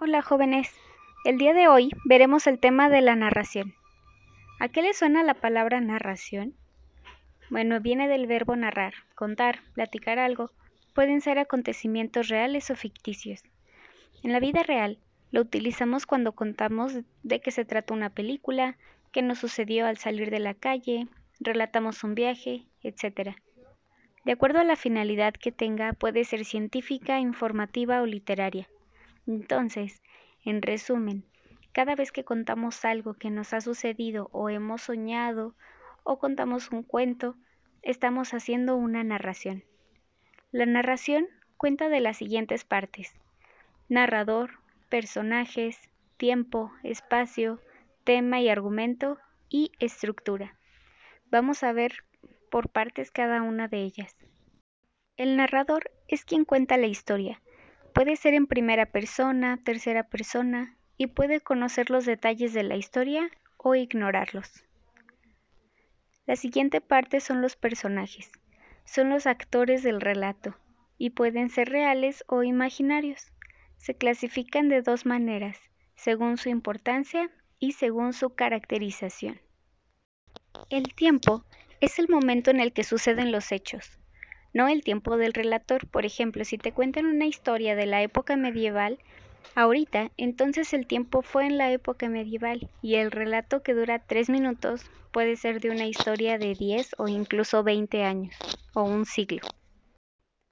Hola jóvenes, el día de hoy veremos el tema de la narración. ¿A qué le suena la palabra narración? Bueno, viene del verbo narrar, contar, platicar algo. Pueden ser acontecimientos reales o ficticios. En la vida real, lo utilizamos cuando contamos de qué se trata una película, qué nos sucedió al salir de la calle, relatamos un viaje, etc. De acuerdo a la finalidad que tenga, puede ser científica, informativa o literaria. Entonces, en resumen, cada vez que contamos algo que nos ha sucedido o hemos soñado o contamos un cuento, estamos haciendo una narración. La narración cuenta de las siguientes partes. Narrador, personajes, tiempo, espacio, tema y argumento y estructura. Vamos a ver por partes cada una de ellas. El narrador es quien cuenta la historia, Puede ser en primera persona, tercera persona y puede conocer los detalles de la historia o ignorarlos. La siguiente parte son los personajes. Son los actores del relato y pueden ser reales o imaginarios. Se clasifican de dos maneras, según su importancia y según su caracterización. El tiempo es el momento en el que suceden los hechos no el tiempo del relator. Por ejemplo, si te cuentan una historia de la época medieval, ahorita, entonces el tiempo fue en la época medieval y el relato que dura tres minutos puede ser de una historia de 10 o incluso 20 años o un siglo.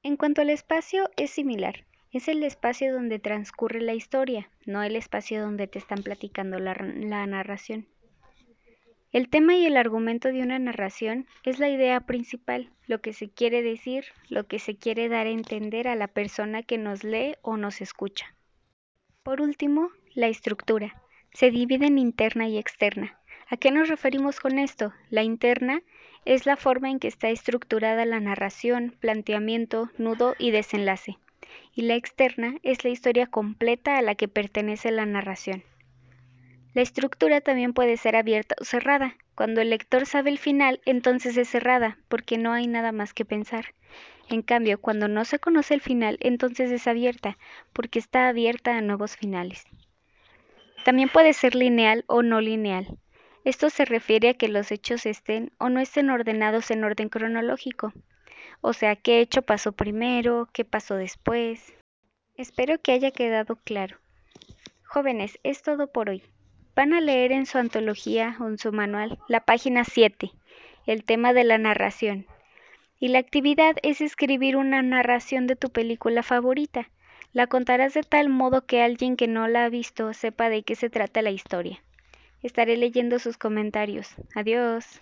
En cuanto al espacio, es similar. Es el espacio donde transcurre la historia, no el espacio donde te están platicando la, la narración. El tema y el argumento de una narración es la idea principal, lo que se quiere decir, lo que se quiere dar a entender a la persona que nos lee o nos escucha. Por último, la estructura. Se divide en interna y externa. ¿A qué nos referimos con esto? La interna es la forma en que está estructurada la narración, planteamiento, nudo y desenlace. Y la externa es la historia completa a la que pertenece la narración. La estructura también puede ser abierta o cerrada. Cuando el lector sabe el final, entonces es cerrada, porque no hay nada más que pensar. En cambio, cuando no se conoce el final, entonces es abierta, porque está abierta a nuevos finales. También puede ser lineal o no lineal. Esto se refiere a que los hechos estén o no estén ordenados en orden cronológico. O sea, qué hecho pasó primero, qué pasó después. Espero que haya quedado claro. Jóvenes, es todo por hoy. Van a leer en su antología o en su manual la página 7, el tema de la narración. Y la actividad es escribir una narración de tu película favorita. La contarás de tal modo que alguien que no la ha visto sepa de qué se trata la historia. Estaré leyendo sus comentarios. Adiós.